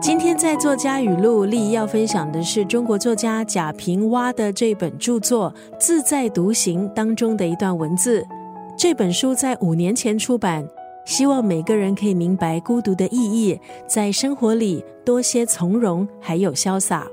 今天在作家语录里要分享的是中国作家贾平凹的这本著作《自在独行》当中的一段文字。这本书在五年前出版，希望每个人可以明白孤独的意义，在生活里多些从容，还有潇洒。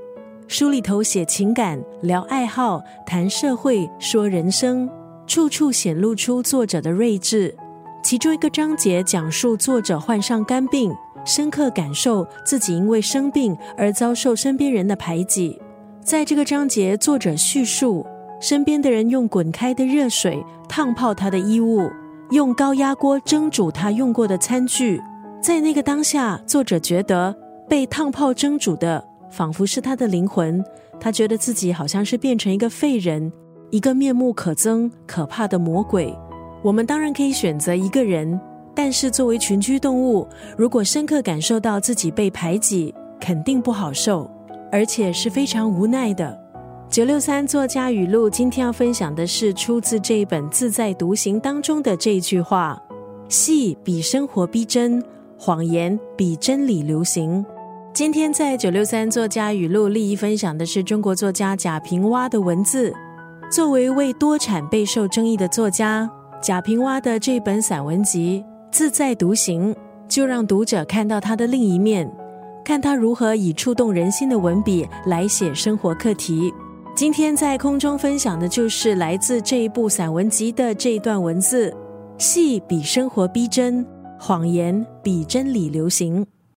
书里头写情感，聊爱好，谈社会，说人生，处处显露出作者的睿智。其中一个章节讲述作者患上肝病，深刻感受自己因为生病而遭受身边人的排挤。在这个章节，作者叙述身边的人用滚开的热水烫泡他的衣物，用高压锅蒸煮他用过的餐具。在那个当下，作者觉得被烫泡蒸煮的。仿佛是他的灵魂，他觉得自己好像是变成一个废人，一个面目可憎、可怕的魔鬼。我们当然可以选择一个人，但是作为群居动物，如果深刻感受到自己被排挤，肯定不好受，而且是非常无奈的。九六三作家语录，今天要分享的是出自这一本《自在独行》当中的这一句话：戏比生活逼真，谎言比真理流行。今天在九六三作家语录利益分享的是中国作家贾平凹的文字。作为为多产备受争议的作家，贾平凹的这本散文集《自在独行》，就让读者看到他的另一面，看他如何以触动人心的文笔来写生活课题。今天在空中分享的就是来自这一部散文集的这一段文字：戏比生活逼真，谎言比真理流行。